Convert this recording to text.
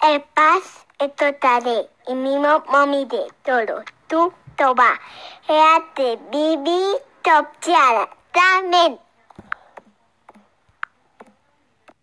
El paz es total y mismo mami de todo. Tú, toba. Eate, bibi, top, tiara. También.